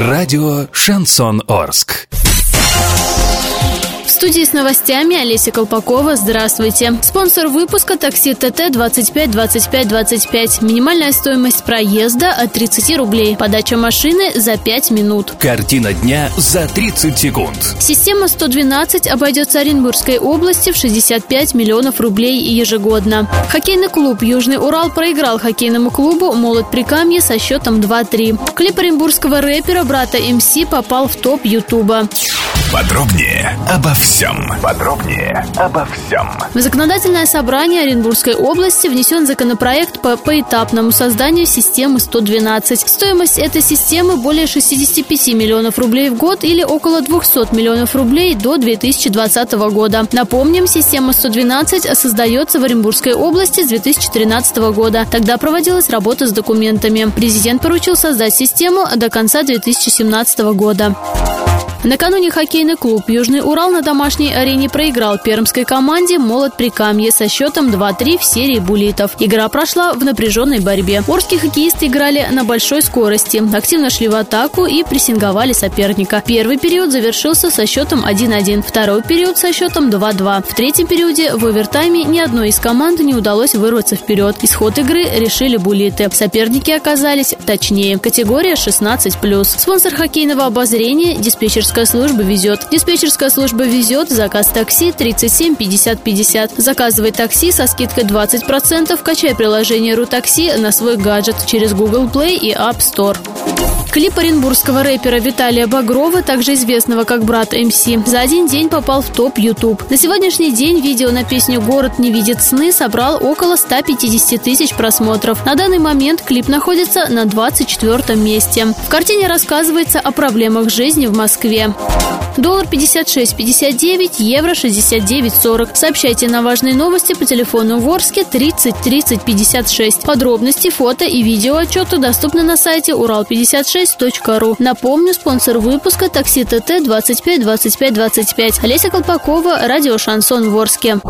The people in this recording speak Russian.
Радио «Шансон Орск». Студии с новостями Олеся Колпакова. Здравствуйте. Спонсор выпуска такси ТТ 25 25 25. Минимальная стоимость проезда от 30 рублей. Подача машины за 5 минут. Картина дня за 30 секунд. Система 112 обойдется Оренбургской области в 65 миллионов рублей ежегодно. Хоккейный клуб «Южный Урал» проиграл хоккейному клубу «Молот Прикамье» со счетом 2-3. Клип оренбургского рэпера брата МС попал в топ Ютуба. Подробнее обо всем. Подробнее обо всем. В законодательное собрание Оренбургской области внесен законопроект по поэтапному созданию системы 112. Стоимость этой системы более 65 миллионов рублей в год или около 200 миллионов рублей до 2020 года. Напомним, система 112 создается в Оренбургской области с 2013 года. Тогда проводилась работа с документами. Президент поручил создать систему до конца 2017 года. Накануне хоккейный клуб «Южный Урал» на домашней арене проиграл пермской команде «Молот Прикамье» со счетом 2-3 в серии буллитов. Игра прошла в напряженной борьбе. Орские хоккеисты играли на большой скорости, активно шли в атаку и прессинговали соперника. Первый период завершился со счетом 1-1, второй период со счетом 2-2. В третьем периоде в овертайме ни одной из команд не удалось вырваться вперед. Исход игры решили буллиты. Соперники оказались точнее. Категория 16+. Спонсор хоккейного обозрения – диспетчерская Диспетчерская служба везет. Диспетчерская служба везет. Заказ такси 37 50 50. Заказывай такси со скидкой 20%. Качай приложение РуТакси на свой гаджет через Google Play и App Store. Клип оренбургского рэпера Виталия Багрова, также известного как брат МС, за один день попал в топ YouTube. На сегодняшний день видео на песню «Город не видит сны» собрал около 150 тысяч просмотров. На данный момент клип находится на 24 месте. В картине рассказывается о проблемах жизни в Москве. Доллар 56,59, евро 69,40. Сообщайте на важные новости по телефону Ворске 30 30 56. Подробности, фото и видео отчеты доступны на сайте урал56.ру. Напомню, спонсор выпуска такси ТТ 25 25 25. Олеся Колпакова, радио «Шансон Ворске».